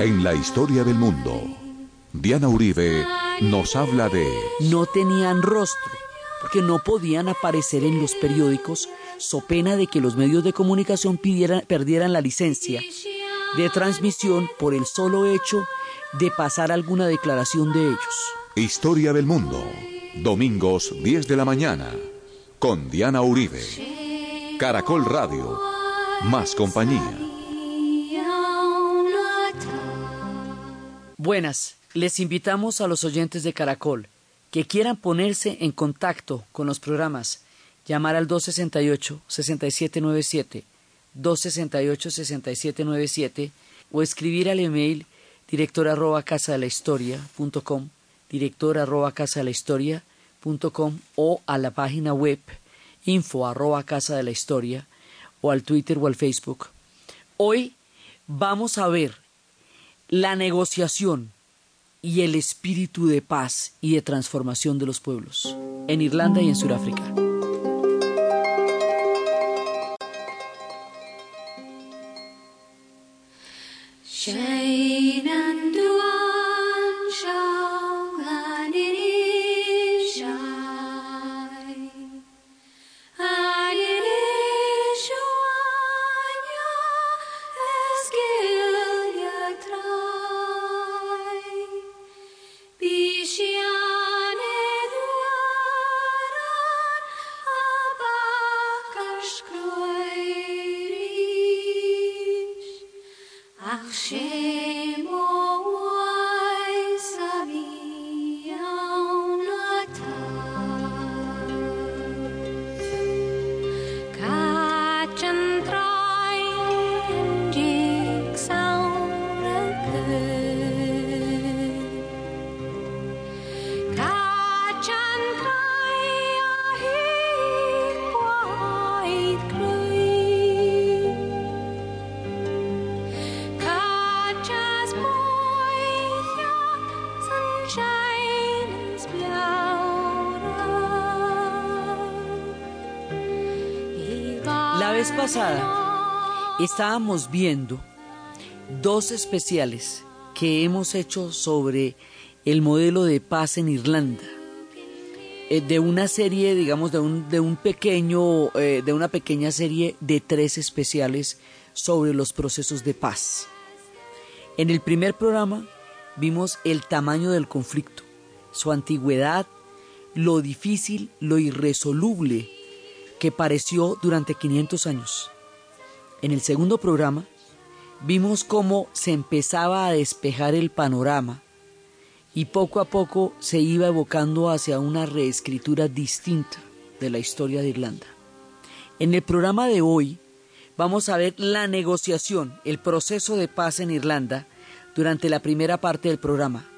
En la historia del mundo, Diana Uribe nos habla de... No tenían rostro, porque no podían aparecer en los periódicos, so pena de que los medios de comunicación perdieran la licencia de transmisión por el solo hecho de pasar alguna declaración de ellos. Historia del mundo, domingos 10 de la mañana, con Diana Uribe. Caracol Radio, más compañía. Buenas, les invitamos a los oyentes de Caracol que quieran ponerse en contacto con los programas, llamar al 268-6797, 268-6797 o escribir al email director arroba casa de la historia punto com, director arroba casa de la historia punto com, o a la página web info arroba casa de la historia o al Twitter o al Facebook. Hoy vamos a ver la negociación y el espíritu de paz y de transformación de los pueblos en Irlanda y en Sudáfrica. Pasada estábamos viendo dos especiales que hemos hecho sobre el modelo de paz en Irlanda. Eh, de una serie, digamos, de un, de un pequeño, eh, de una pequeña serie de tres especiales sobre los procesos de paz. En el primer programa vimos el tamaño del conflicto, su antigüedad, lo difícil, lo irresoluble que pareció durante 500 años. En el segundo programa vimos cómo se empezaba a despejar el panorama y poco a poco se iba evocando hacia una reescritura distinta de la historia de Irlanda. En el programa de hoy vamos a ver la negociación, el proceso de paz en Irlanda durante la primera parte del programa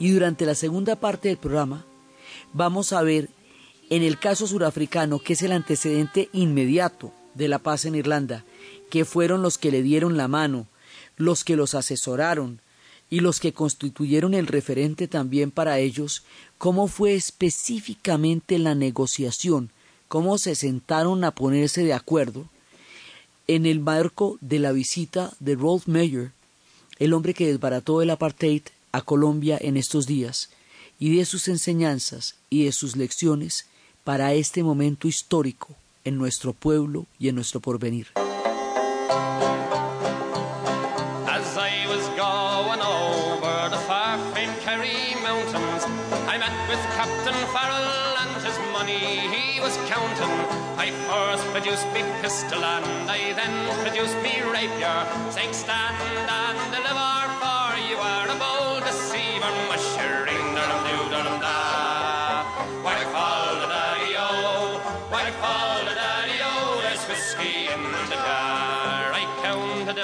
y durante la segunda parte del programa vamos a ver en el caso surafricano, que es el antecedente inmediato de la paz en Irlanda, que fueron los que le dieron la mano, los que los asesoraron y los que constituyeron el referente también para ellos, cómo fue específicamente la negociación, cómo se sentaron a ponerse de acuerdo en el marco de la visita de Rolf Mayer, el hombre que desbarató el apartheid a Colombia en estos días, y de sus enseñanzas y de sus lecciones para este momento histórico en nuestro pueblo y en nuestro porvenir. As I was going over the far famed Kerry Mountains, I met with Captain Farrell and his money he was counting. I first produced me pistol and I then produced me rapier, saying stand and deliver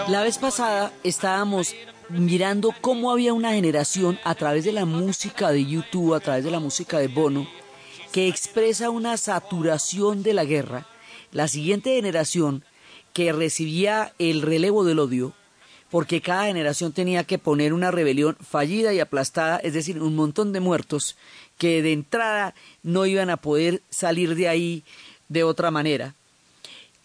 La vez pasada estábamos mirando cómo había una generación a través de la música de YouTube, a través de la música de Bono, que expresa una saturación de la guerra. La siguiente generación que recibía el relevo del odio, porque cada generación tenía que poner una rebelión fallida y aplastada, es decir, un montón de muertos que de entrada no iban a poder salir de ahí de otra manera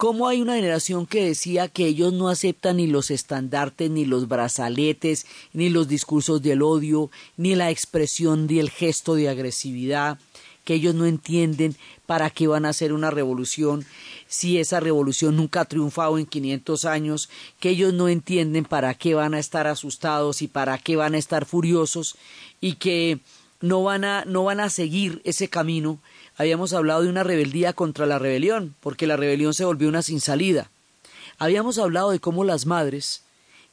cómo hay una generación que decía que ellos no aceptan ni los estandartes, ni los brazaletes, ni los discursos del odio, ni la expresión ni el gesto de agresividad, que ellos no entienden para qué van a hacer una revolución si esa revolución nunca ha triunfado en 500 años, que ellos no entienden para qué van a estar asustados y para qué van a estar furiosos y que no van a, no van a seguir ese camino. Habíamos hablado de una rebeldía contra la rebelión, porque la rebelión se volvió una sin salida. Habíamos hablado de cómo las madres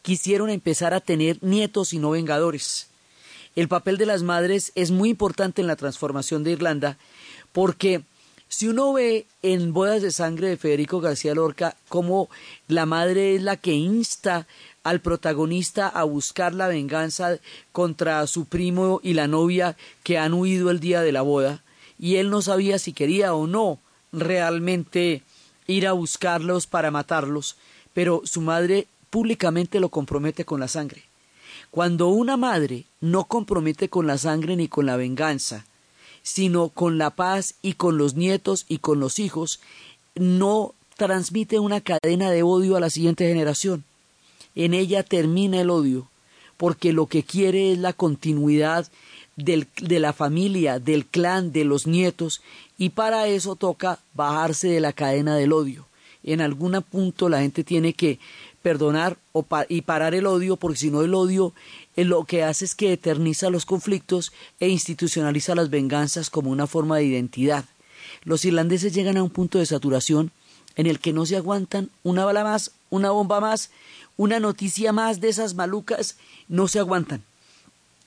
quisieron empezar a tener nietos y no vengadores. El papel de las madres es muy importante en la transformación de Irlanda porque si uno ve en Bodas de Sangre de Federico García Lorca cómo la madre es la que insta al protagonista a buscar la venganza contra su primo y la novia que han huido el día de la boda, y él no sabía si quería o no realmente ir a buscarlos para matarlos, pero su madre públicamente lo compromete con la sangre. Cuando una madre no compromete con la sangre ni con la venganza, sino con la paz y con los nietos y con los hijos, no transmite una cadena de odio a la siguiente generación. En ella termina el odio, porque lo que quiere es la continuidad del, de la familia, del clan, de los nietos, y para eso toca bajarse de la cadena del odio. En algún punto la gente tiene que perdonar y parar el odio, porque si no el odio eh, lo que hace es que eterniza los conflictos e institucionaliza las venganzas como una forma de identidad. Los irlandeses llegan a un punto de saturación en el que no se aguantan una bala más, una bomba más, una noticia más de esas malucas, no se aguantan.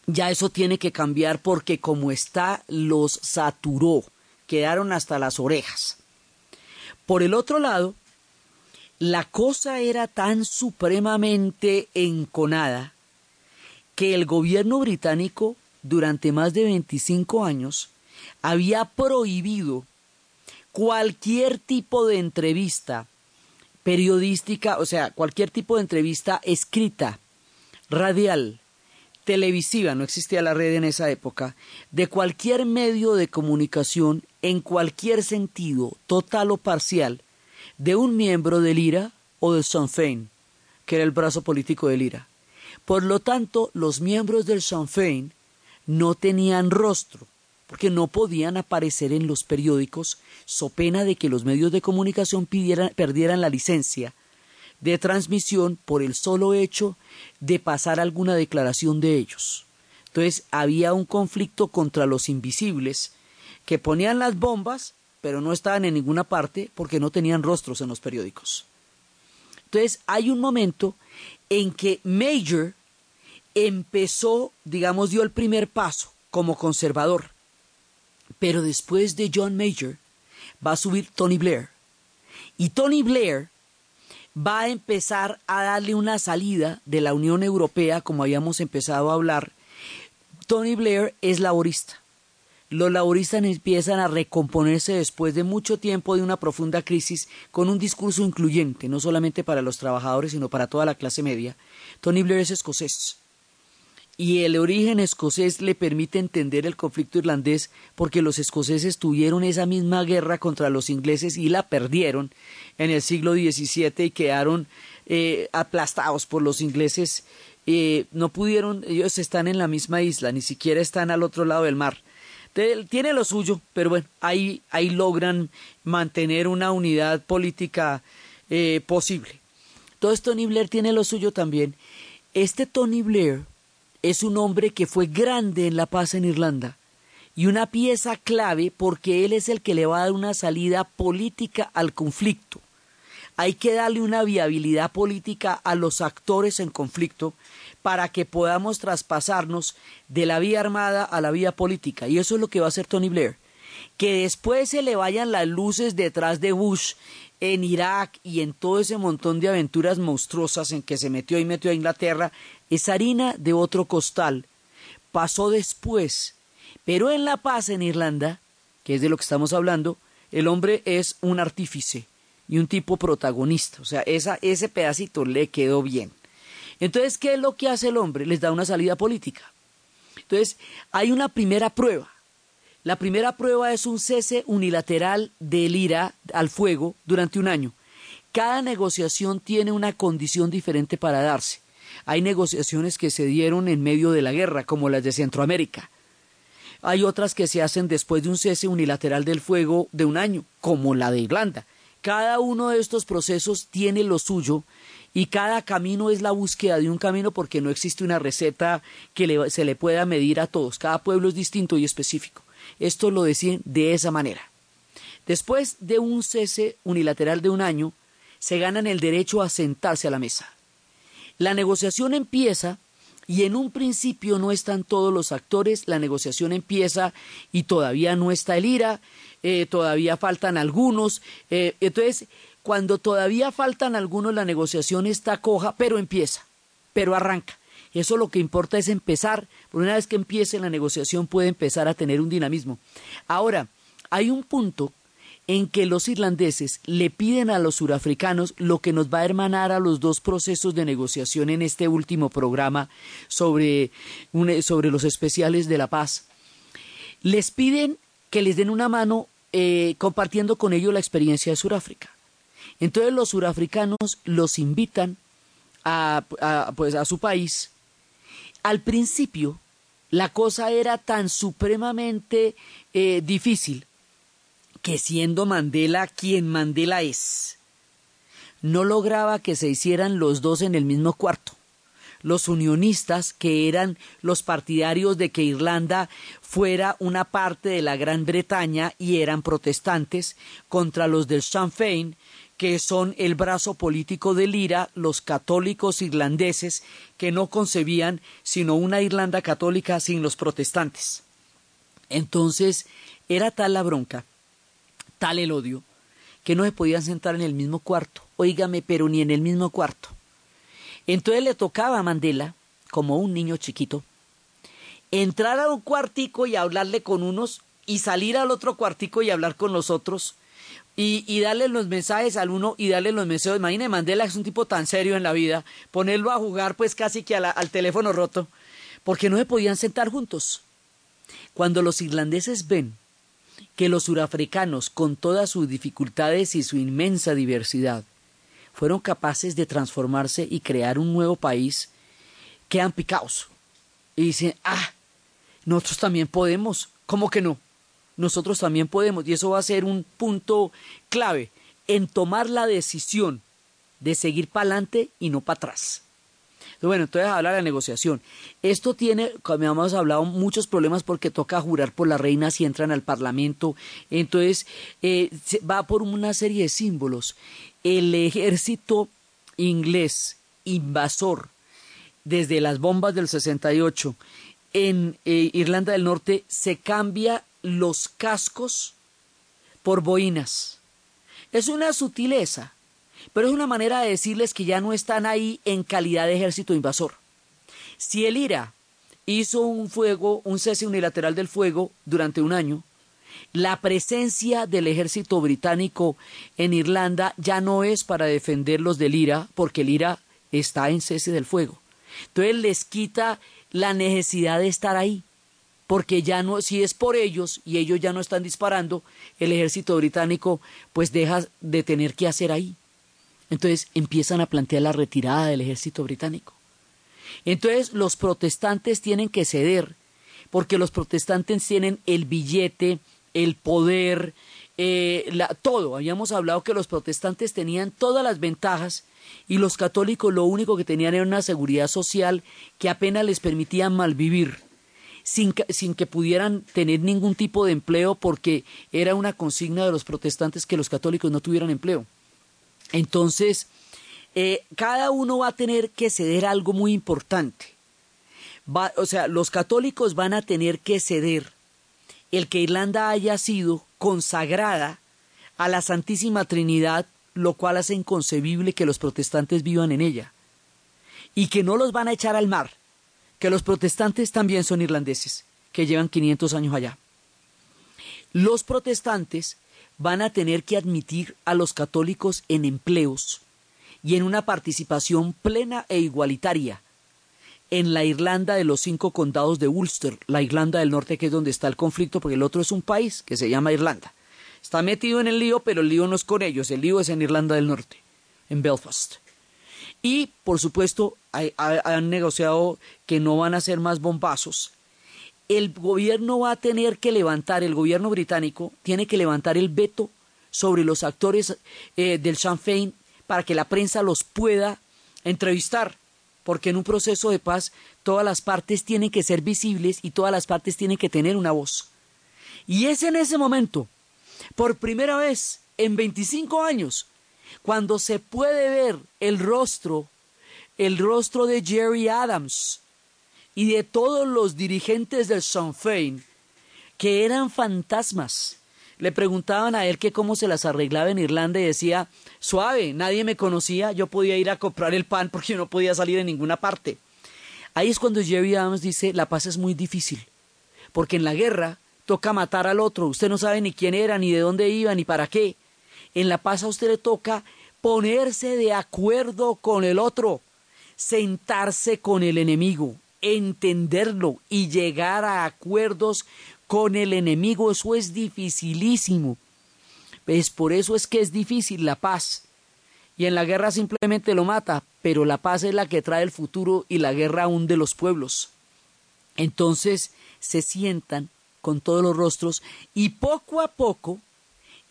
Ya eso tiene que cambiar porque como está los saturó, quedaron hasta las orejas. Por el otro lado, la cosa era tan supremamente enconada que el gobierno británico durante más de 25 años había prohibido cualquier tipo de entrevista periodística, o sea, cualquier tipo de entrevista escrita, radial, televisiva, no existía la red en esa época, de cualquier medio de comunicación en cualquier sentido, total o parcial, de un miembro del IRA o del Sinn Féin, que era el brazo político del IRA. Por lo tanto, los miembros del Sinn Féin no tenían rostro, porque no podían aparecer en los periódicos, so pena de que los medios de comunicación perdieran la licencia de transmisión por el solo hecho de pasar alguna declaración de ellos. Entonces había un conflicto contra los invisibles que ponían las bombas, pero no estaban en ninguna parte porque no tenían rostros en los periódicos. Entonces hay un momento en que Major empezó, digamos, dio el primer paso como conservador. Pero después de John Major va a subir Tony Blair. Y Tony Blair va a empezar a darle una salida de la Unión Europea, como habíamos empezado a hablar. Tony Blair es laborista. Los laboristas empiezan a recomponerse después de mucho tiempo de una profunda crisis con un discurso incluyente, no solamente para los trabajadores, sino para toda la clase media. Tony Blair es escocés. Y el origen escocés le permite entender el conflicto irlandés porque los escoceses tuvieron esa misma guerra contra los ingleses y la perdieron en el siglo XVII y quedaron eh, aplastados por los ingleses. Eh, no pudieron, ellos están en la misma isla, ni siquiera están al otro lado del mar tiene lo suyo, pero bueno, ahí, ahí logran mantener una unidad política eh, posible. Entonces Tony Blair tiene lo suyo también. Este Tony Blair es un hombre que fue grande en la paz en Irlanda y una pieza clave porque él es el que le va a dar una salida política al conflicto. Hay que darle una viabilidad política a los actores en conflicto para que podamos traspasarnos de la vía armada a la vía política. Y eso es lo que va a hacer Tony Blair. Que después se le vayan las luces detrás de Bush en Irak y en todo ese montón de aventuras monstruosas en que se metió y metió a Inglaterra, es harina de otro costal. Pasó después. Pero en la paz en Irlanda, que es de lo que estamos hablando, el hombre es un artífice y un tipo protagonista. O sea, ese pedacito le quedó bien. Entonces, ¿qué es lo que hace el hombre? Les da una salida política. Entonces, hay una primera prueba. La primera prueba es un cese unilateral del IRA al fuego durante un año, cada negociación tiene una condición diferente para darse. Hay negociaciones que se dieron en medio de la guerra, como las de Centroamérica. Hay otras que se hacen después de un cese unilateral del fuego de un año, como la de Irlanda. Cada uno de estos procesos tiene lo suyo y cada camino es la búsqueda de un camino porque no existe una receta que se le pueda medir a todos. Cada pueblo es distinto y específico. Esto lo deciden de esa manera. Después de un cese unilateral de un año, se ganan el derecho a sentarse a la mesa. La negociación empieza y en un principio no están todos los actores, la negociación empieza y todavía no está el IRA, eh, todavía faltan algunos. Eh, entonces, cuando todavía faltan algunos, la negociación está coja, pero empieza, pero arranca. Eso lo que importa es empezar. Una vez que empiece la negociación puede empezar a tener un dinamismo. Ahora, hay un punto en que los irlandeses le piden a los surafricanos lo que nos va a hermanar a los dos procesos de negociación en este último programa sobre, sobre los especiales de la paz. Les piden que les den una mano eh, compartiendo con ellos la experiencia de Sudáfrica. Entonces los surafricanos los invitan a, pues, a su país. Al principio la cosa era tan supremamente eh, difícil que siendo Mandela quien Mandela es, no lograba que se hicieran los dos en el mismo cuarto. Los unionistas, que eran los partidarios de que Irlanda fuera una parte de la Gran Bretaña y eran protestantes, contra los del Sinn Féin, que son el brazo político del IRA, los católicos irlandeses, que no concebían sino una Irlanda católica sin los protestantes. Entonces, era tal la bronca tal el odio que no se podían sentar en el mismo cuarto, óigame, pero ni en el mismo cuarto. Entonces le tocaba a Mandela, como un niño chiquito, entrar a un cuartico y hablarle con unos y salir al otro cuartico y hablar con los otros y, y darle los mensajes al uno y darle los mensajes. Imagínate, Mandela es un tipo tan serio en la vida, ponerlo a jugar pues casi que al teléfono roto, porque no se podían sentar juntos. Cuando los irlandeses ven que los surafricanos, con todas sus dificultades y su inmensa diversidad, fueron capaces de transformarse y crear un nuevo país, quedan picados. Y dicen, ah, nosotros también podemos. ¿Cómo que no? Nosotros también podemos. Y eso va a ser un punto clave en tomar la decisión de seguir para adelante y no para atrás. Bueno, entonces habla de la negociación. Esto tiene, como hemos hablado, muchos problemas porque toca jurar por la reina si entran al Parlamento. Entonces, eh, va por una serie de símbolos. El ejército inglés invasor desde las bombas del 68 en eh, Irlanda del Norte se cambia los cascos por boinas. Es una sutileza, pero es una manera de decirles que ya no están ahí en calidad de ejército invasor. Si el IRA hizo un fuego, un cese unilateral del fuego durante un año, la presencia del ejército británico en Irlanda ya no es para defenderlos del IRA, porque el IRA está en cese del fuego. Entonces les quita la necesidad de estar ahí, porque ya no, si es por ellos y ellos ya no están disparando, el ejército británico pues deja de tener que hacer ahí. Entonces empiezan a plantear la retirada del ejército británico. Entonces los protestantes tienen que ceder, porque los protestantes tienen el billete, el poder, eh, todo. Habíamos hablado que los protestantes tenían todas las ventajas y los católicos lo único que tenían era una seguridad social que apenas les permitía malvivir. Sin sin que pudieran tener ningún tipo de empleo porque era una consigna de los protestantes que los católicos no tuvieran empleo. Entonces, eh, cada uno va a tener que ceder algo muy importante. o sea, los católicos van a tener que ceder el que Irlanda haya sido consagrada a la Santísima Trinidad, lo cual hace inconcebible que los protestantes vivan en ella. Y que no los van a echar al mar, que los protestantes también son irlandeses, que llevan 500 años allá. Los protestantes van a tener que admitir a los católicos en empleos y en una participación plena e igualitaria en la Irlanda de los cinco condados de Ulster, la Irlanda del Norte, que es donde está el conflicto, porque el otro es un país que se llama Irlanda. Está metido en el lío, pero el lío no es con ellos, el lío es en Irlanda del Norte. en Belfast. Y, por supuesto, han negociado que no van a hacer más bombazos. El gobierno va a tener que levantar, el gobierno británico tiene que levantar el veto sobre los actores eh, del Sinn Féin para que la prensa los pueda entrevistar, porque en un proceso de paz todas las partes tienen que ser visibles y todas las partes tienen que tener una voz. Y es en ese momento, por primera vez en 25 años, cuando se puede ver el rostro, el rostro de Jerry Adams y de todos los dirigentes del Sinn Féin, que eran fantasmas. Le preguntaban a él que cómo se las arreglaba en Irlanda y decía, suave, nadie me conocía, yo podía ir a comprar el pan porque no podía salir en ninguna parte. Ahí es cuando Jerry Adams dice, la paz es muy difícil, porque en la guerra toca matar al otro, usted no sabe ni quién era, ni de dónde iba, ni para qué. En la paz a usted le toca ponerse de acuerdo con el otro, sentarse con el enemigo, entenderlo y llegar a acuerdos con el enemigo. Eso es dificilísimo. Es por eso es que es difícil la paz. Y en la guerra simplemente lo mata, pero la paz es la que trae el futuro y la guerra hunde los pueblos. Entonces se sientan con todos los rostros y poco a poco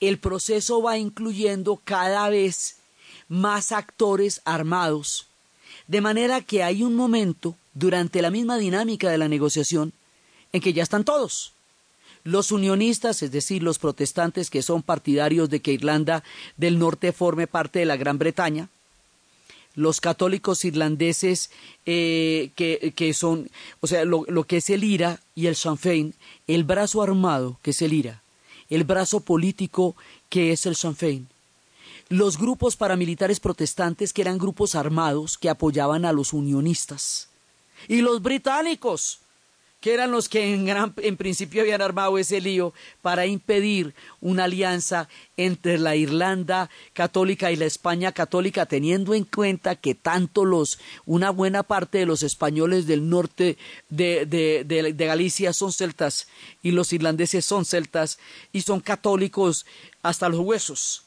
el proceso va incluyendo cada vez más actores armados, de manera que hay un momento durante la misma dinámica de la negociación en que ya están todos. Los unionistas, es decir, los protestantes que son partidarios de que Irlanda del Norte forme parte de la Gran Bretaña, los católicos irlandeses eh, que, son, o sea, lo, lo, que es el IRA y el Sinn Féin, el brazo armado que es el IRA, el brazo político que es el Sinn Féin, los grupos paramilitares protestantes que eran grupos armados que apoyaban a los unionistas, y los británicos que eran los que en, gran, en principio habían armado ese lío para impedir una alianza entre la Irlanda católica y la España católica, teniendo en cuenta que tanto los, una buena parte de los españoles del norte de, de, de, de Galicia son celtas y los irlandeses son celtas y son católicos hasta los huesos.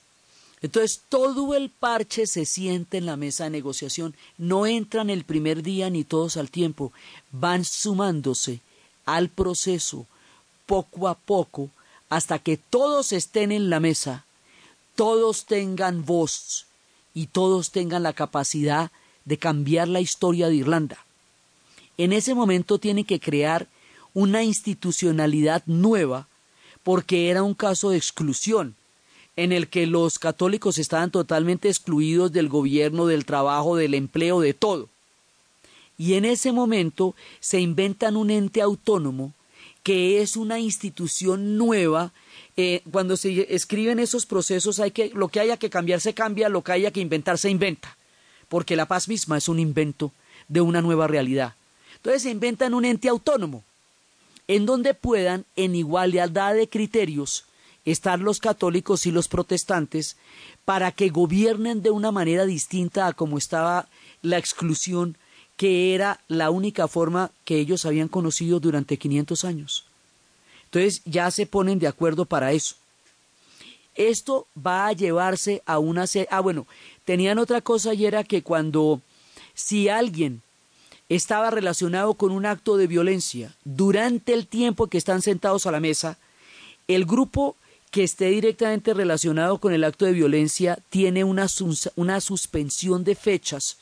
Entonces todo el parche se siente en la mesa de negociación, no entran el primer día ni todos al tiempo, van sumándose al proceso poco a poco hasta que todos estén en la mesa, todos tengan voz y todos tengan la capacidad de cambiar la historia de Irlanda. En ese momento tiene que crear una institucionalidad nueva porque era un caso de exclusión en el que los católicos estaban totalmente excluidos del gobierno, del trabajo, del empleo, de todo y en ese momento se inventan un ente autónomo que es una institución nueva. Eh, cuando se escriben esos procesos, hay que, lo que haya que cambiar se cambia, lo que haya que inventar se inventa, porque la paz misma es un invento de una nueva realidad. Entonces se inventan un ente autónomo, en donde puedan, en igualdad de criterios, estar los católicos y los protestantes para que gobiernen de una manera distinta a como estaba la exclusión que era la única forma que ellos habían conocido durante 500 años. Entonces ya se ponen de acuerdo para eso. Esto va a llevarse a una... Ah, bueno, tenían otra cosa y era que cuando si alguien estaba relacionado con un acto de violencia durante el tiempo que están sentados a la mesa, el grupo que esté directamente relacionado con el acto de violencia tiene una, una suspensión de fechas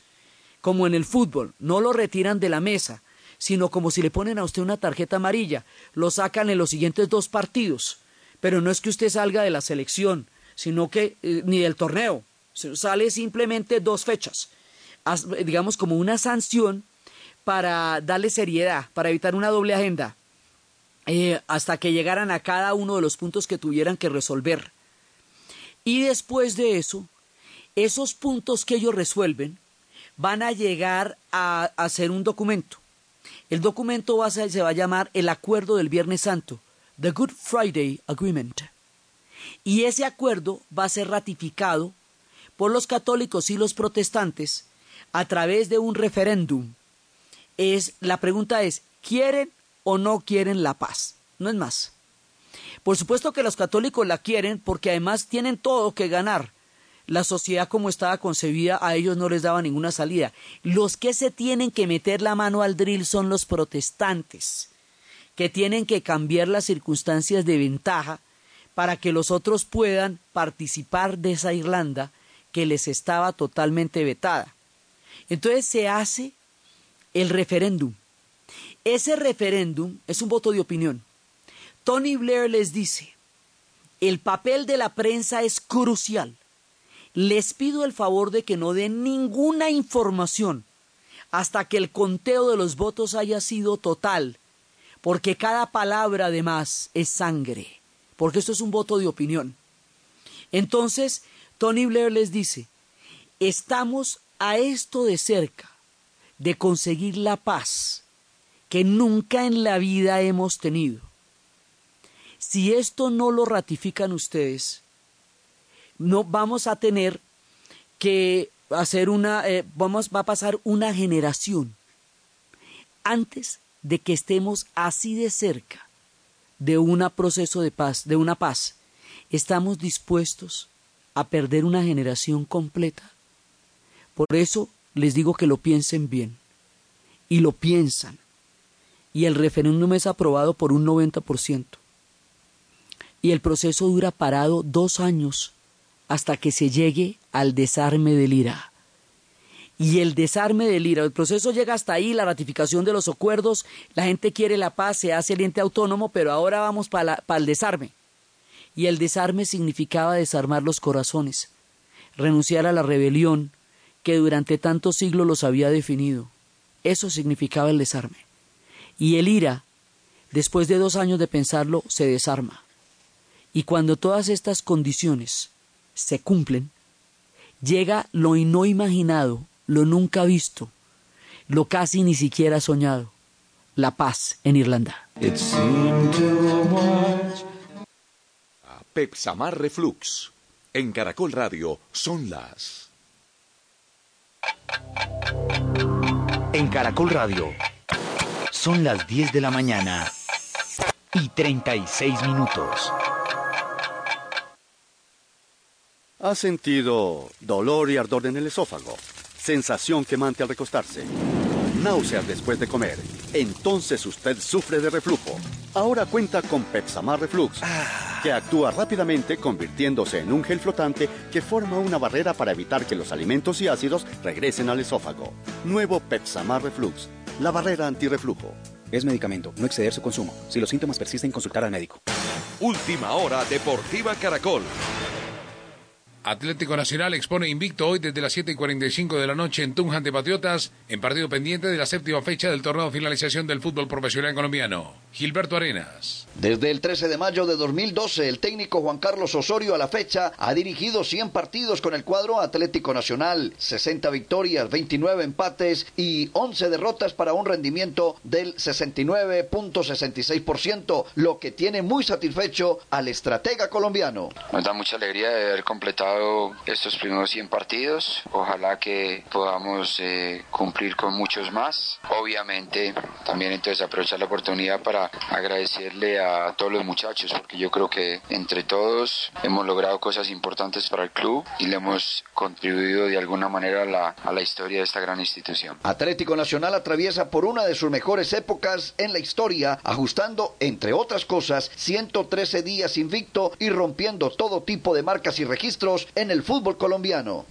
como en el fútbol, no lo retiran de la mesa, sino como si le ponen a usted una tarjeta amarilla, lo sacan en los siguientes dos partidos, pero no es que usted salga de la selección, sino que eh, ni del torneo, sale simplemente dos fechas, digamos como una sanción para darle seriedad, para evitar una doble agenda, eh, hasta que llegaran a cada uno de los puntos que tuvieran que resolver. Y después de eso, esos puntos que ellos resuelven, van a llegar a hacer un documento. El documento va a se va a llamar el Acuerdo del Viernes Santo, The Good Friday Agreement. Y ese acuerdo va a ser ratificado por los católicos y los protestantes a través de un referéndum. Es, la pregunta es, ¿quieren o no quieren la paz? No es más. Por supuesto que los católicos la quieren porque además tienen todo que ganar la sociedad como estaba concebida a ellos no les daba ninguna salida. Los que se tienen que meter la mano al drill son los protestantes, que tienen que cambiar las circunstancias de ventaja para que los otros puedan participar de esa Irlanda que les estaba totalmente vetada. Entonces se hace el referéndum. Ese referéndum es un voto de opinión. Tony Blair les dice, el papel de la prensa es crucial. Les pido el favor de que no den ninguna información hasta que el conteo de los votos haya sido total, porque cada palabra además es sangre porque esto es un voto de opinión. Entonces, Tony Blair les dice, estamos a esto de cerca de conseguir la paz que nunca en la vida hemos tenido. Si esto no lo ratifican ustedes, no vamos a tener que hacer una, eh, vamos, va a pasar una generación antes de que estemos así de cerca de un proceso de paz, de una paz, estamos dispuestos a perder una generación completa. Por eso les digo que lo piensen bien. Y lo piensan. Y el referéndum es aprobado por un 90%. Y el proceso dura parado dos años hasta que se llegue al desarme del IRA y el desarme del IRA. El proceso llega hasta ahí, la ratificación de los acuerdos, la gente quiere la paz, se hace el ente autónomo, pero ahora vamos para el desarme. Y el desarme significaba desarmar los corazones, renunciar a la rebelión que durante tantos siglos los había definido. Eso significaba el desarme. Y el IRA, después de dos años de pensarlo, se desarma. Y cuando todas estas condiciones se cumplen, llega lo no imaginado lo nunca visto, lo casi ni siquiera soñado, la paz en Irlanda. Pepsamar Reflux. En Caracol Radio son las. En Caracol Radio son las 10 de la mañana y 36 minutos. ¿Ha sentido dolor y ardor en el esófago? sensación quemante al recostarse, náuseas después de comer. Entonces usted sufre de reflujo. Ahora cuenta con Pepsamar Reflux, que actúa rápidamente convirtiéndose en un gel flotante que forma una barrera para evitar que los alimentos y ácidos regresen al esófago. Nuevo Pepsamar Reflux, la barrera antirreflujo. Es medicamento, no exceder su consumo. Si los síntomas persisten, consultar al médico. Última hora Deportiva Caracol. Atlético Nacional expone invicto hoy desde las 7 y 45 de la noche en Tunjan de Patriotas, en partido pendiente de la séptima fecha del torneo de finalización del fútbol profesional colombiano. Gilberto Arenas. Desde el 13 de mayo de 2012, el técnico Juan Carlos Osorio a la fecha ha dirigido 100 partidos con el cuadro Atlético Nacional, 60 victorias, 29 empates y 11 derrotas para un rendimiento del 69.66%, lo que tiene muy satisfecho al estratega colombiano. Nos da mucha alegría de haber completado estos primeros 100 partidos. Ojalá que podamos eh, cumplir con muchos más. Obviamente, también entonces aprovechar la oportunidad para agradecerle a todos los muchachos, porque yo creo que entre todos hemos logrado cosas importantes para el club y le hemos contribuido de alguna manera a la, a la historia de esta gran institución. Atlético Nacional atraviesa por una de sus mejores épocas en la historia, ajustando, entre otras cosas, 113 días invicto y rompiendo todo tipo de marcas y registros en el fútbol colombiano.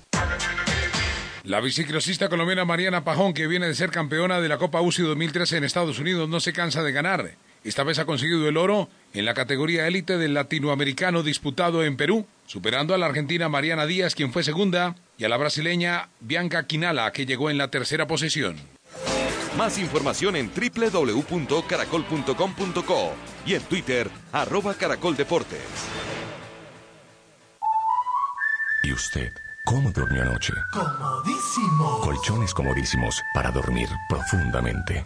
La biciclosista colombiana Mariana Pajón, que viene de ser campeona de la Copa UCI 2013 en Estados Unidos, no se cansa de ganar. Esta vez ha conseguido el oro en la categoría élite del latinoamericano disputado en Perú, superando a la argentina Mariana Díaz, quien fue segunda, y a la brasileña Bianca Quinala, que llegó en la tercera posición. Más información en www.caracol.com.co y en Twitter, arroba caracoldeportes. ¿Y usted cómo durmió anoche? Comodísimo. Colchones comodísimos para dormir profundamente.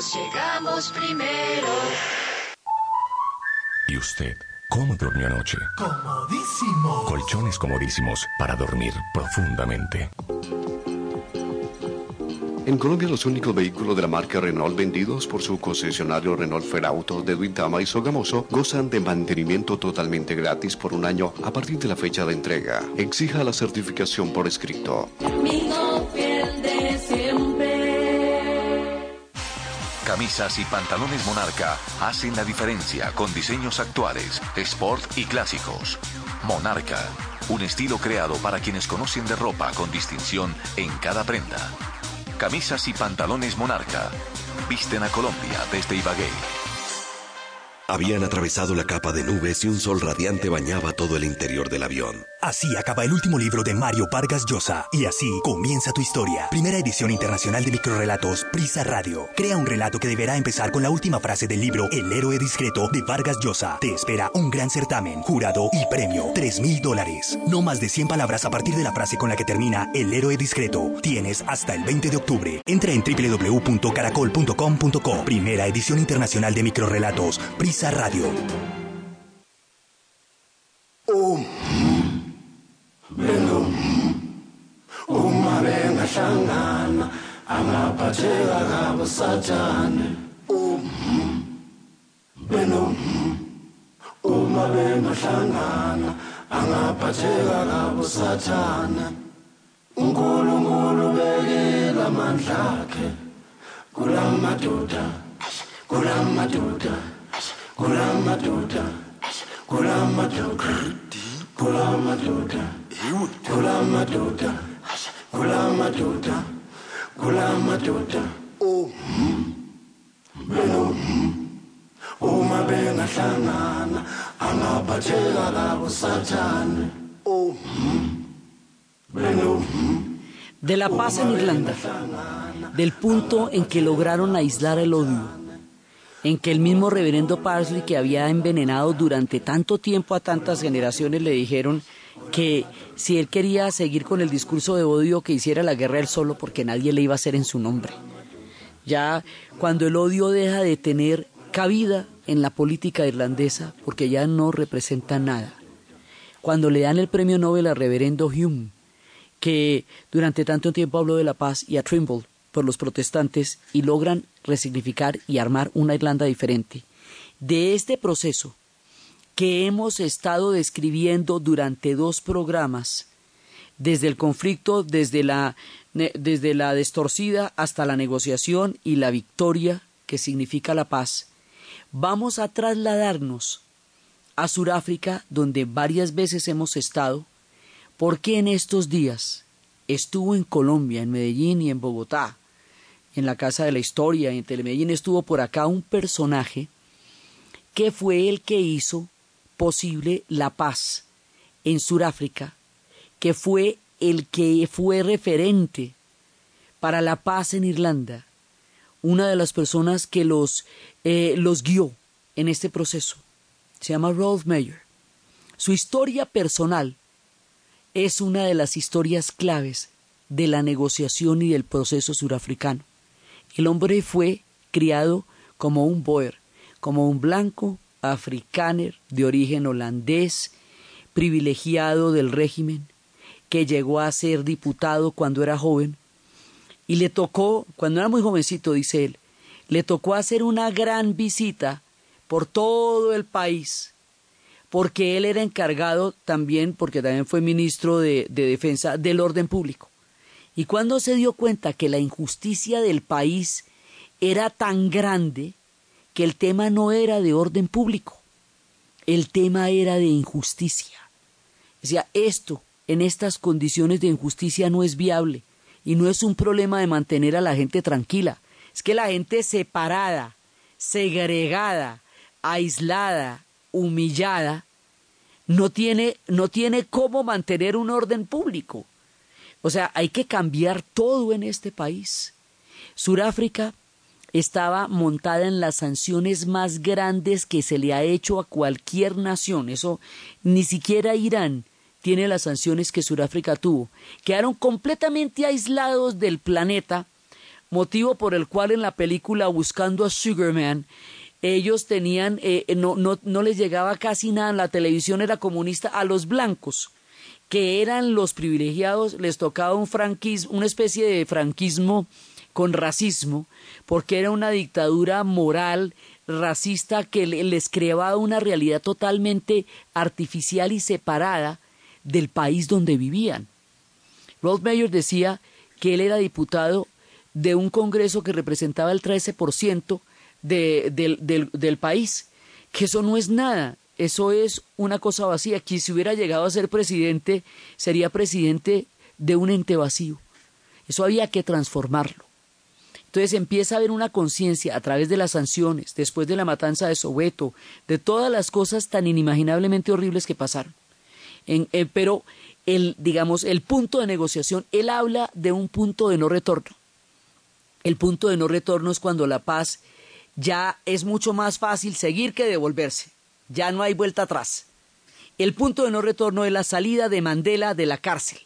Llegamos primero. ¿Y usted cómo durmió anoche? Comodísimo. Colchones comodísimos para dormir profundamente. En Colombia, los únicos vehículos de la marca Renault vendidos por su concesionario Renault Ferauto de Duitama y Sogamoso gozan de mantenimiento totalmente gratis por un año a partir de la fecha de entrega. Exija la certificación por escrito. Amigo Camisas y pantalones Monarca hacen la diferencia con diseños actuales, sport y clásicos. Monarca, un estilo creado para quienes conocen de ropa con distinción en cada prenda. Camisas y pantalones Monarca visten a Colombia desde Ibagué. Habían atravesado la capa de nubes y un sol radiante bañaba todo el interior del avión. Así acaba el último libro de Mario Vargas Llosa. Y así comienza tu historia. Primera edición internacional de microrelatos Prisa Radio. Crea un relato que deberá empezar con la última frase del libro El héroe discreto de Vargas Llosa. Te espera un gran certamen, jurado y premio. 3 mil dólares. No más de 100 palabras a partir de la frase con la que termina El héroe discreto. Tienes hasta el 20 de octubre. Entra en www.caracol.com.co. Primera edición internacional de microrelatos Prisa Radio. Beno um, uma bengahlangana angaphatheka kabo sathane Beno uma bengahlangana angaphatheka kabo sathane uNkulunkulu bekela amandla akhe. Kulamadoda kulamadoda kulamadoda kulamadoda kulamadoda De la paz en Irlanda, del punto en que lograron aislar el odio, en que el mismo reverendo Parsley, que había envenenado durante tanto tiempo a tantas generaciones, le dijeron que si él quería seguir con el discurso de odio, que hiciera la guerra él solo, porque nadie le iba a hacer en su nombre. Ya cuando el odio deja de tener cabida en la política irlandesa, porque ya no representa nada. Cuando le dan el premio Nobel al reverendo Hume, que durante tanto tiempo habló de la paz, y a Trimble por los protestantes, y logran resignificar y armar una Irlanda diferente. De este proceso que hemos estado describiendo durante dos programas, desde el conflicto, desde la, desde la destorcida hasta la negociación y la victoria que significa la paz, vamos a trasladarnos a Sudáfrica, donde varias veces hemos estado, porque en estos días estuvo en Colombia, en Medellín y en Bogotá, en la Casa de la Historia, en Telemedellín estuvo por acá un personaje que fue el que hizo posible la paz en Sudáfrica, que fue el que fue referente para la paz en Irlanda, una de las personas que los, eh, los guió en este proceso. Se llama Rolf Mayer. Su historia personal es una de las historias claves de la negociación y del proceso surafricano. El hombre fue criado como un boer, como un blanco africaner de origen holandés, privilegiado del régimen, que llegó a ser diputado cuando era joven, y le tocó, cuando era muy jovencito, dice él, le tocó hacer una gran visita por todo el país, porque él era encargado también, porque también fue ministro de, de defensa del orden público. Y cuando se dio cuenta que la injusticia del país era tan grande que el tema no era de orden público, el tema era de injusticia. Decía, esto, en estas condiciones de injusticia, no es viable y no es un problema de mantener a la gente tranquila, es que la gente separada, segregada, aislada, humillada, no tiene, no tiene cómo mantener un orden público. O sea, hay que cambiar todo en este país. Suráfrica estaba montada en las sanciones más grandes que se le ha hecho a cualquier nación. Eso ni siquiera Irán tiene las sanciones que Sudáfrica tuvo. Quedaron completamente aislados del planeta, motivo por el cual en la película Buscando a Sugarman ellos tenían, eh, no, no, no les llegaba casi nada, la televisión era comunista a los blancos que eran los privilegiados, les tocaba un franquismo, una especie de franquismo con racismo, porque era una dictadura moral, racista, que les creaba una realidad totalmente artificial y separada del país donde vivían. Rolf Mayer decía que él era diputado de un congreso que representaba el 13% de, del, del, del país, que eso no es nada, eso es una cosa vacía. Quien si hubiera llegado a ser presidente, sería presidente de un ente vacío. Eso había que transformarlo. Entonces empieza a haber una conciencia a través de las sanciones, después de la matanza de Soweto, de todas las cosas tan inimaginablemente horribles que pasaron. En, eh, pero el, digamos, el punto de negociación, él habla de un punto de no retorno. El punto de no retorno es cuando la paz ya es mucho más fácil seguir que devolverse. Ya no hay vuelta atrás. El punto de no retorno es la salida de Mandela de la cárcel.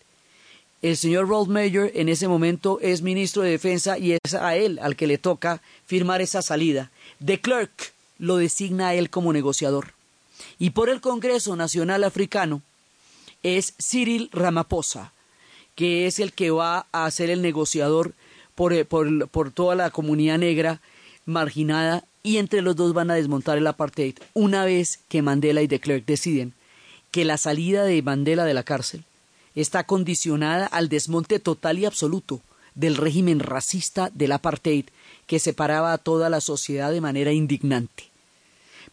El señor Rolf Mayer en ese momento es ministro de Defensa y es a él al que le toca firmar esa salida. De Klerk lo designa a él como negociador. Y por el Congreso Nacional Africano es Cyril Ramaphosa, que es el que va a ser el negociador por, por, por toda la comunidad negra marginada y entre los dos van a desmontar el apartheid una vez que Mandela y de Klerk deciden que la salida de Mandela de la cárcel está condicionada al desmonte total y absoluto del régimen racista del apartheid que separaba a toda la sociedad de manera indignante.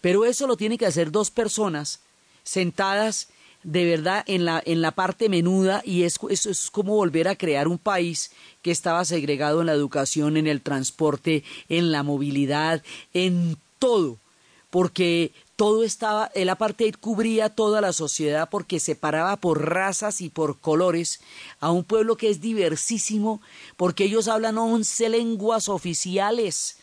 Pero eso lo tienen que hacer dos personas sentadas de verdad en la, en la parte menuda y es, eso es como volver a crear un país que estaba segregado en la educación, en el transporte, en la movilidad, en todo, porque todo estaba, el apartheid cubría toda la sociedad porque separaba por razas y por colores a un pueblo que es diversísimo, porque ellos hablan once lenguas oficiales.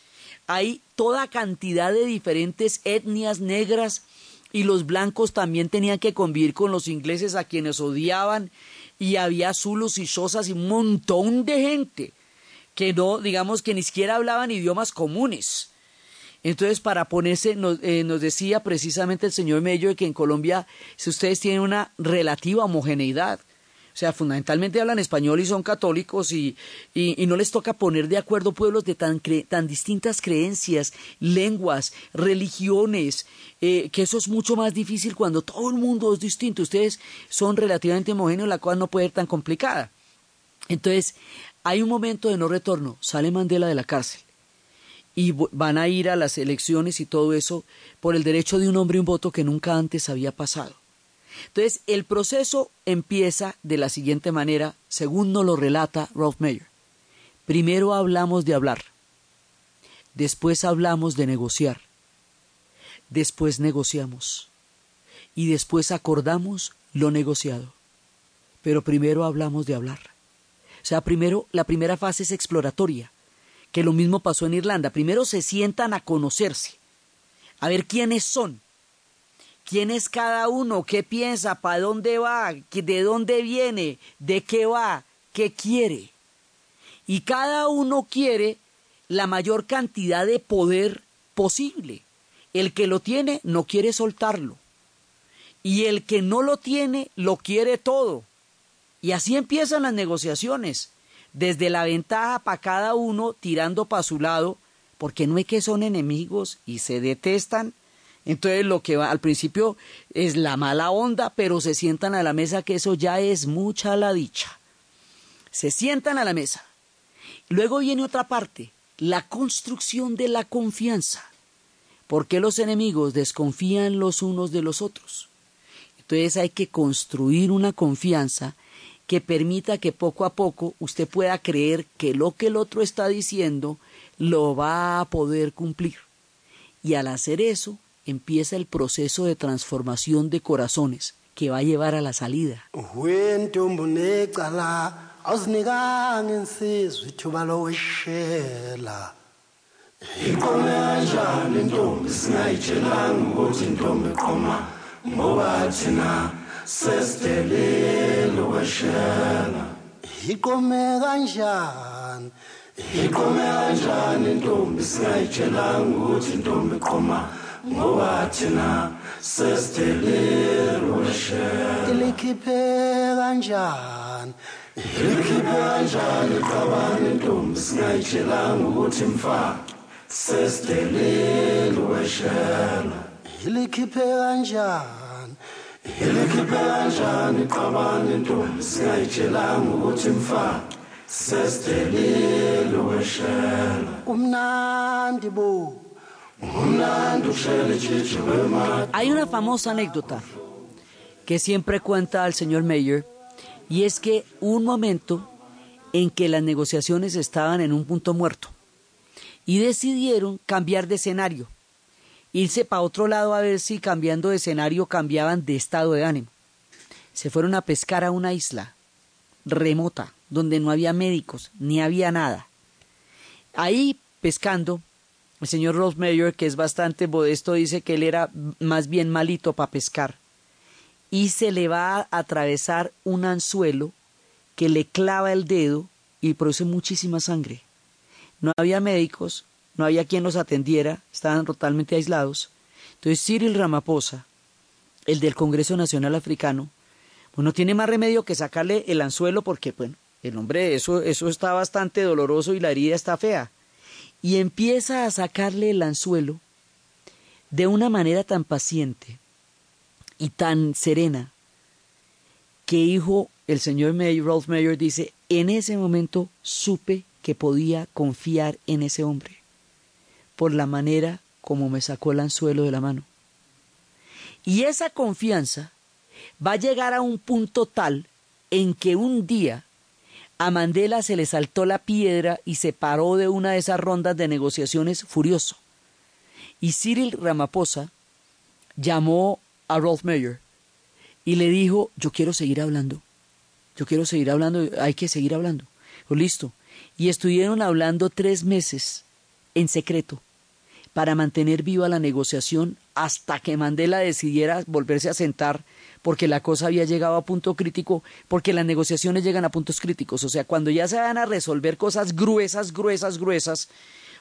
Hay toda cantidad de diferentes etnias negras y los blancos también tenían que convivir con los ingleses a quienes odiaban y había zulus y shosas y un montón de gente que no, digamos que ni siquiera hablaban idiomas comunes. Entonces, para ponerse, nos, eh, nos decía precisamente el señor Mayor que en Colombia, si ustedes tienen una relativa homogeneidad, o sea, fundamentalmente hablan español y son católicos y, y, no les toca poner de acuerdo pueblos de tan, tan distintas creencias, lenguas, religiones, eh, que eso es mucho más difícil cuando todo el mundo es distinto. Ustedes son relativamente homogéneos, la cual no puede ser tan complicada. Entonces, hay un momento de no retorno. Sale Mandela de la cárcel y van a ir a las elecciones y todo eso por el derecho de un hombre y un voto que nunca antes había pasado. Entonces, el proceso empieza de la siguiente manera, según nos lo relata Rolf Mayer. Primero hablamos de hablar, después hablamos de negociar, después negociamos y después acordamos lo negociado. Pero primero hablamos de hablar. O sea, primero la primera fase es exploratoria, que lo mismo pasó en Irlanda. Primero se sientan a conocerse, a ver quiénes son, quién es cada uno, qué piensa, para dónde va, de dónde viene, de qué va, qué quiere. Y cada uno quiere la mayor cantidad de poder posible. El que lo tiene no quiere soltarlo. Y el que no lo tiene lo quiere todo. Y así empiezan las negociaciones, desde la ventaja para cada uno tirando para su lado, porque no es que son enemigos y se detestan, entonces lo que va al principio es la mala onda, pero se sientan a la mesa que eso ya es mucha la dicha. Se sientan a la mesa. Luego viene otra parte, la construcción de la confianza. ¿Por qué los enemigos desconfían los unos de los otros? Entonces hay que construir una confianza que permita que poco a poco usted pueda creer que lo que el otro está diciendo lo va a poder cumplir Y al hacer eso, empieza el proceso de transformación de corazones que va a llevar a la salida. sesidelile weshana ikome kanjani ikome kanjani intombi singayitshelanga ukuthi intombi iqhoma ngoba thina sesidelile weshana ilikhiphe kanjani ilikhiphe kanjani iqabane intombi singayitshelanga ukuthi mfana sesidelile weshana ilikhiphe kanjani Hay una famosa anécdota que siempre cuenta el señor Mayer y es que hubo un momento en que las negociaciones estaban en un punto muerto y decidieron cambiar de escenario, irse para otro lado a ver si cambiando de escenario cambiaban de estado de ánimo. Se fueron a pescar a una isla remota donde no había médicos ni había nada. Ahí pescando, el señor Rosemeyer, que es bastante modesto, dice que él era más bien malito para pescar y se le va a atravesar un anzuelo que le clava el dedo y produce muchísima sangre. No había médicos, no había quien los atendiera, estaban totalmente aislados. Entonces Cyril Ramaphosa, el del Congreso Nacional Africano, pues no tiene más remedio que sacarle el anzuelo porque, bueno, el hombre, eso, eso está bastante doloroso y la herida está fea. Y empieza a sacarle el anzuelo de una manera tan paciente y tan serena que hijo el señor May, Rolf Mayer dice, en ese momento supe que podía confiar en ese hombre por la manera como me sacó el anzuelo de la mano. Y esa confianza va a llegar a un punto tal en que un día a Mandela se le saltó la piedra y se paró de una de esas rondas de negociaciones furioso. Y Cyril Ramaphosa llamó a Rolf Mayer y le dijo, yo quiero seguir hablando, yo quiero seguir hablando, hay que seguir hablando. Listo. Y estuvieron hablando tres meses en secreto para mantener viva la negociación hasta que Mandela decidiera volverse a sentar porque la cosa había llegado a punto crítico, porque las negociaciones llegan a puntos críticos, o sea, cuando ya se van a resolver cosas gruesas, gruesas, gruesas,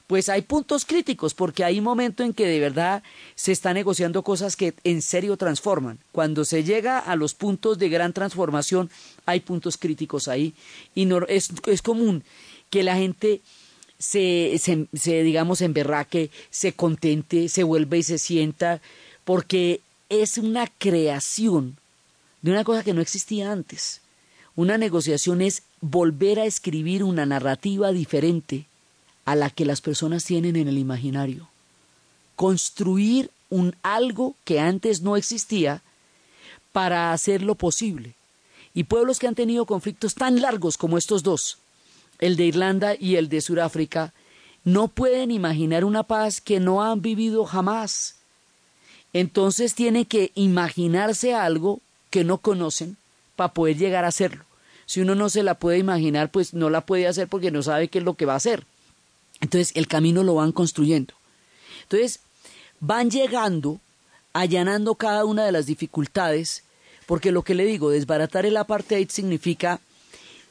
pues hay puntos críticos, porque hay momento en que de verdad se está negociando cosas que en serio transforman. Cuando se llega a los puntos de gran transformación, hay puntos críticos ahí, y no, es, es común que la gente se, se, se, digamos, emberraque, se contente, se vuelve y se sienta, porque es una creación de una cosa que no existía antes. Una negociación es volver a escribir una narrativa diferente a la que las personas tienen en el imaginario. Construir un algo que antes no existía para hacerlo posible. Y pueblos que han tenido conflictos tan largos como estos dos, el de Irlanda y el de Sudáfrica, no pueden imaginar una paz que no han vivido jamás. Entonces tienen que imaginarse algo que no conocen para poder llegar a hacerlo. Si uno no se la puede imaginar, pues no la puede hacer porque no sabe qué es lo que va a hacer. Entonces el camino lo van construyendo. Entonces van llegando, allanando cada una de las dificultades, porque lo que le digo, desbaratar el apartheid significa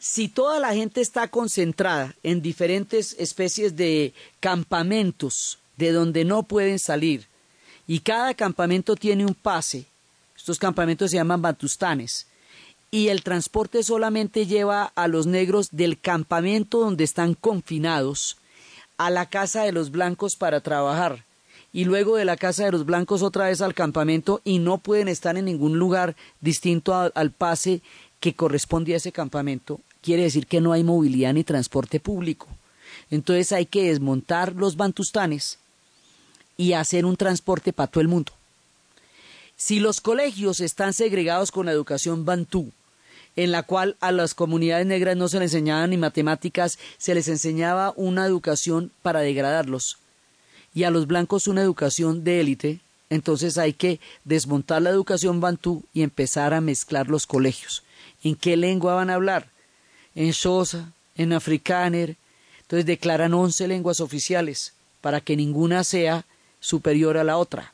si toda la gente está concentrada en diferentes especies de campamentos de donde no pueden salir, y cada campamento tiene un pase, estos campamentos se llaman bantustanes, y el transporte solamente lleva a los negros del campamento donde están confinados a la casa de los blancos para trabajar, y luego de la casa de los blancos otra vez al campamento y no pueden estar en ningún lugar distinto al pase que corresponde a ese campamento, quiere decir que no hay movilidad ni transporte público. Entonces hay que desmontar los bantustanes y hacer un transporte para todo el mundo. Si los colegios están segregados con la educación bantú, en la cual a las comunidades negras no se les enseñaban ni matemáticas, se les enseñaba una educación para degradarlos. y a los blancos una educación de élite, entonces hay que desmontar la educación bantú y empezar a mezclar los colegios. ¿En qué lengua van a hablar? En Xhosa, en Afrikaner. Entonces declaran once lenguas oficiales para que ninguna sea superior a la otra.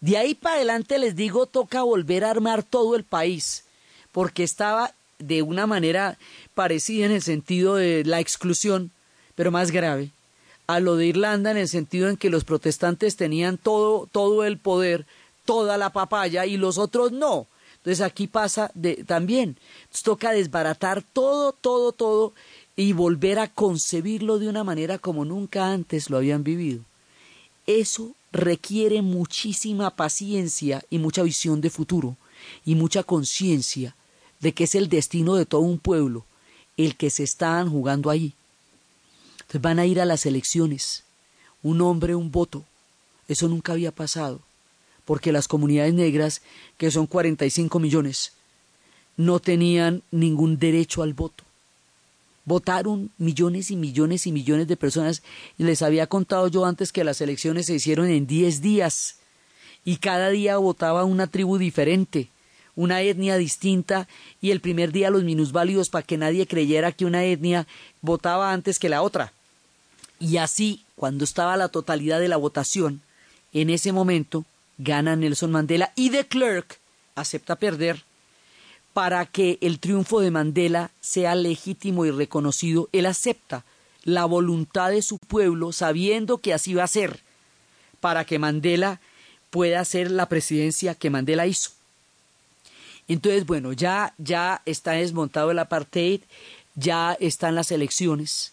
De ahí para adelante les digo, toca volver a armar todo el país, porque estaba de una manera parecida en el sentido de la exclusión, pero más grave, a lo de Irlanda en el sentido en que los protestantes tenían todo, todo el poder, toda la papaya y los otros no. Entonces aquí pasa también. Entonces toca desbaratar todo, todo, todo y volver a concebirlo de una manera como nunca antes lo habían vivido. Eso requiere muchísima paciencia y mucha visión de futuro y mucha conciencia de que es el destino de todo un pueblo el que se están jugando ahí. Entonces van a ir a las elecciones, un hombre, un voto. Eso nunca había pasado, porque las comunidades negras, que son 45 millones, no tenían ningún derecho al voto. Votaron millones y millones y millones de personas. Y les había contado yo antes que las elecciones se hicieron en 10 días. Y cada día votaba una tribu diferente, una etnia distinta. Y el primer día los minusválidos para que nadie creyera que una etnia votaba antes que la otra. Y así, cuando estaba la totalidad de la votación, en ese momento gana Nelson Mandela y de Klerk acepta perder para que el triunfo de Mandela sea legítimo y reconocido, él acepta la voluntad de su pueblo sabiendo que así va a ser, para que Mandela pueda hacer la presidencia que Mandela hizo. Entonces, bueno, ya, ya está desmontado el apartheid, ya están las elecciones,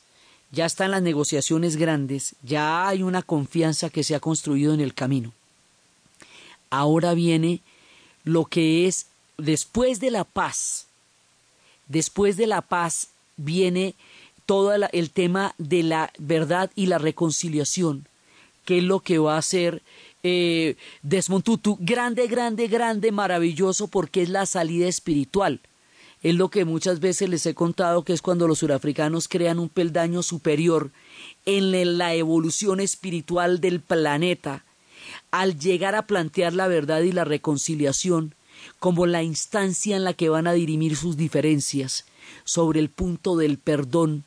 ya están las negociaciones grandes, ya hay una confianza que se ha construido en el camino. Ahora viene lo que es después de la paz, después de la paz viene todo el tema de la verdad y la reconciliación, que es lo que va a hacer eh, Desmond Tutu, grande, grande, grande, maravilloso, porque es la salida espiritual. Es lo que muchas veces les he contado, que es cuando los surafricanos crean un peldaño superior en la evolución espiritual del planeta, al llegar a plantear la verdad y la reconciliación, como la instancia en la que van a dirimir sus diferencias, sobre el punto del perdón,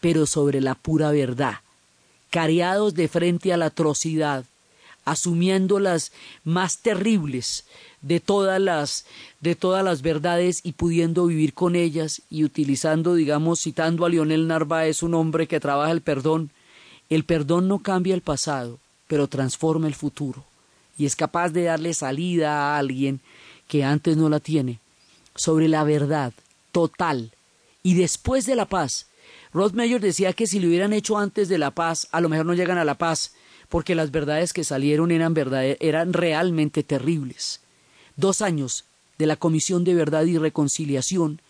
pero sobre la pura verdad, careados de frente a la atrocidad, asumiendo las más terribles de todas las de todas las verdades y pudiendo vivir con ellas y utilizando, digamos, citando a Lionel Narváez, un hombre que trabaja el perdón, el perdón no cambia el pasado, pero transforma el futuro y es capaz de darle salida a alguien que antes no la tiene, sobre la verdad total y después de la paz. Rod Mayer decía que si lo hubieran hecho antes de la paz, a lo mejor no llegan a la paz, porque las verdades que salieron eran, eran realmente terribles. Dos años de la Comisión de Verdad y Reconciliación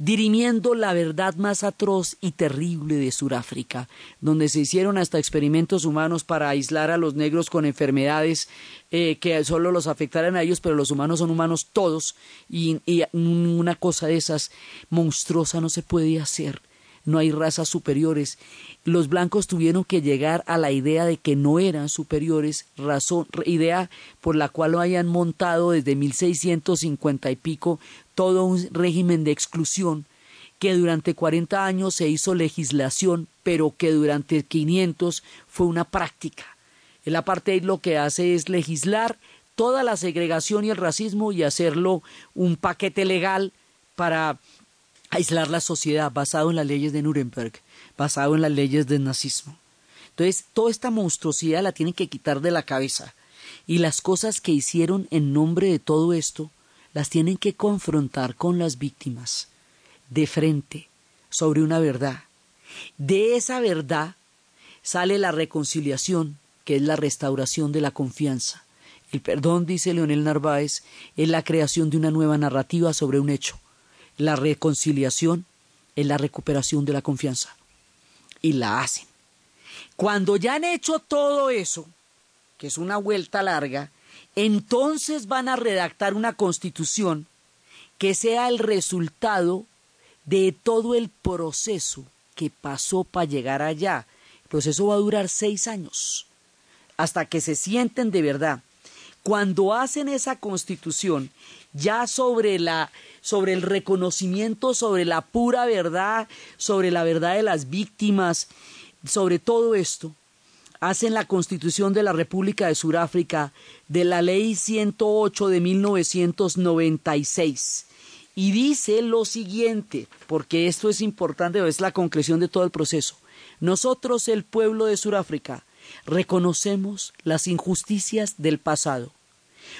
dirimiendo la verdad más atroz y terrible de Sudáfrica, donde se hicieron hasta experimentos humanos para aislar a los negros con enfermedades eh, que solo los afectaran a ellos, pero los humanos son humanos todos, y, y una cosa de esas monstruosa no se puede hacer no hay razas superiores. Los blancos tuvieron que llegar a la idea de que no eran superiores, razón, idea por la cual lo hayan montado desde 1650 y pico todo un régimen de exclusión que durante 40 años se hizo legislación, pero que durante 500 fue una práctica. El apartheid lo que hace es legislar toda la segregación y el racismo y hacerlo un paquete legal para aislar la sociedad basado en las leyes de Nuremberg, basado en las leyes del nazismo. Entonces, toda esta monstruosidad la tienen que quitar de la cabeza. Y las cosas que hicieron en nombre de todo esto, las tienen que confrontar con las víctimas, de frente, sobre una verdad. De esa verdad sale la reconciliación, que es la restauración de la confianza. El perdón, dice Leonel Narváez, es la creación de una nueva narrativa sobre un hecho la reconciliación es la recuperación de la confianza. Y la hacen. Cuando ya han hecho todo eso, que es una vuelta larga, entonces van a redactar una constitución que sea el resultado de todo el proceso que pasó para llegar allá. El proceso va a durar seis años. hasta que se sienten de verdad. Cuando hacen esa constitución, ya sobre la sobre el reconocimiento, sobre la pura verdad, sobre la verdad de las víctimas, sobre todo esto, hacen la constitución de la República de Sudáfrica de la ley 108 de 1996 y dice lo siguiente, porque esto es importante, es la concreción de todo el proceso. Nosotros, el pueblo de Sudáfrica, reconocemos las injusticias del pasado.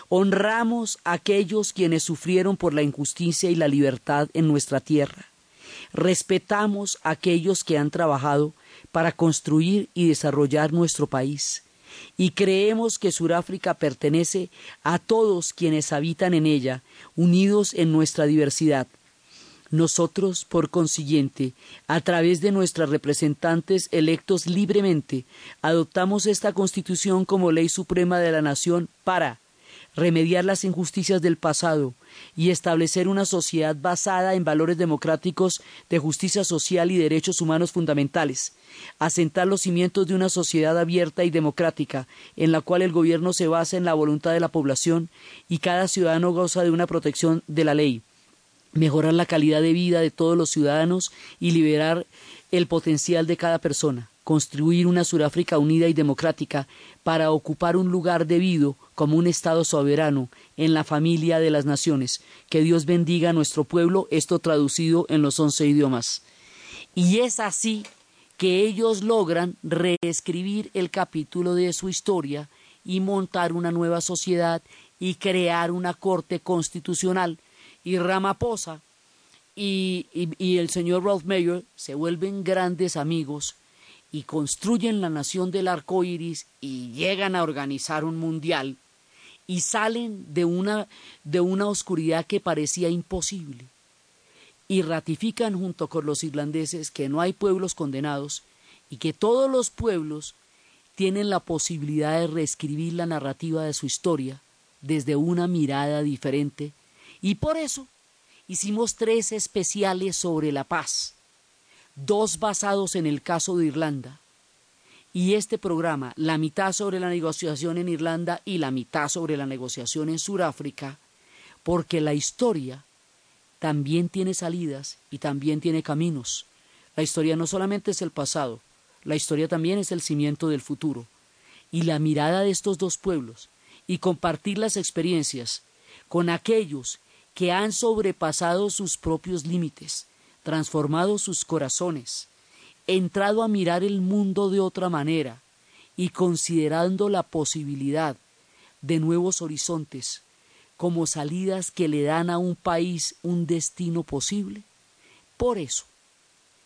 Honramos a aquellos quienes sufrieron por la injusticia y la libertad en nuestra tierra. Respetamos a aquellos que han trabajado para construir y desarrollar nuestro país. Y creemos que Sudáfrica pertenece a todos quienes habitan en ella, unidos en nuestra diversidad. Nosotros, por consiguiente, a través de nuestros representantes electos libremente, adoptamos esta Constitución como ley suprema de la nación para remediar las injusticias del pasado y establecer una sociedad basada en valores democráticos de justicia social y derechos humanos fundamentales, asentar los cimientos de una sociedad abierta y democrática, en la cual el gobierno se basa en la voluntad de la población y cada ciudadano goza de una protección de la ley, mejorar la calidad de vida de todos los ciudadanos y liberar el potencial de cada persona construir una Sudáfrica unida y democrática para ocupar un lugar debido como un Estado soberano en la familia de las naciones. Que Dios bendiga a nuestro pueblo, esto traducido en los once idiomas. Y es así que ellos logran reescribir el capítulo de su historia y montar una nueva sociedad y crear una corte constitucional. Y Ramaphosa y, y el señor Ralph Mayer se vuelven grandes amigos y construyen la nación del arco iris y llegan a organizar un mundial y salen de una, de una oscuridad que parecía imposible y ratifican junto con los irlandeses que no hay pueblos condenados y que todos los pueblos tienen la posibilidad de reescribir la narrativa de su historia desde una mirada diferente y por eso hicimos tres especiales sobre la paz dos basados en el caso de Irlanda, y este programa, la mitad sobre la negociación en Irlanda y la mitad sobre la negociación en Sudáfrica, porque la historia también tiene salidas y también tiene caminos. La historia no solamente es el pasado, la historia también es el cimiento del futuro. Y la mirada de estos dos pueblos y compartir las experiencias con aquellos que han sobrepasado sus propios límites, transformado sus corazones, entrado a mirar el mundo de otra manera y considerando la posibilidad de nuevos horizontes como salidas que le dan a un país un destino posible. Por eso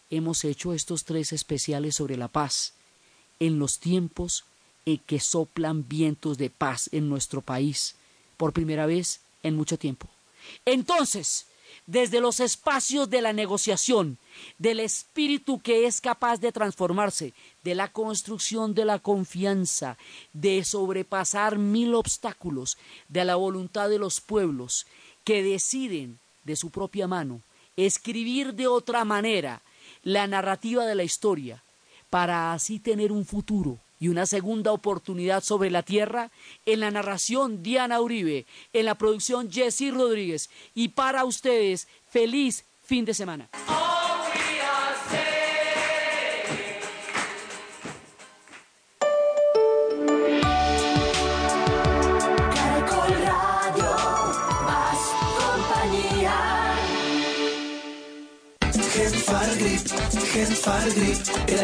hemos hecho estos tres especiales sobre la paz en los tiempos en que soplan vientos de paz en nuestro país, por primera vez en mucho tiempo. Entonces, desde los espacios de la negociación, del espíritu que es capaz de transformarse, de la construcción de la confianza, de sobrepasar mil obstáculos, de la voluntad de los pueblos que deciden de su propia mano escribir de otra manera la narrativa de la historia para así tener un futuro y una segunda oportunidad sobre la tierra en la narración Diana Uribe, en la producción Jesse Rodríguez. Y para ustedes feliz fin de semana. El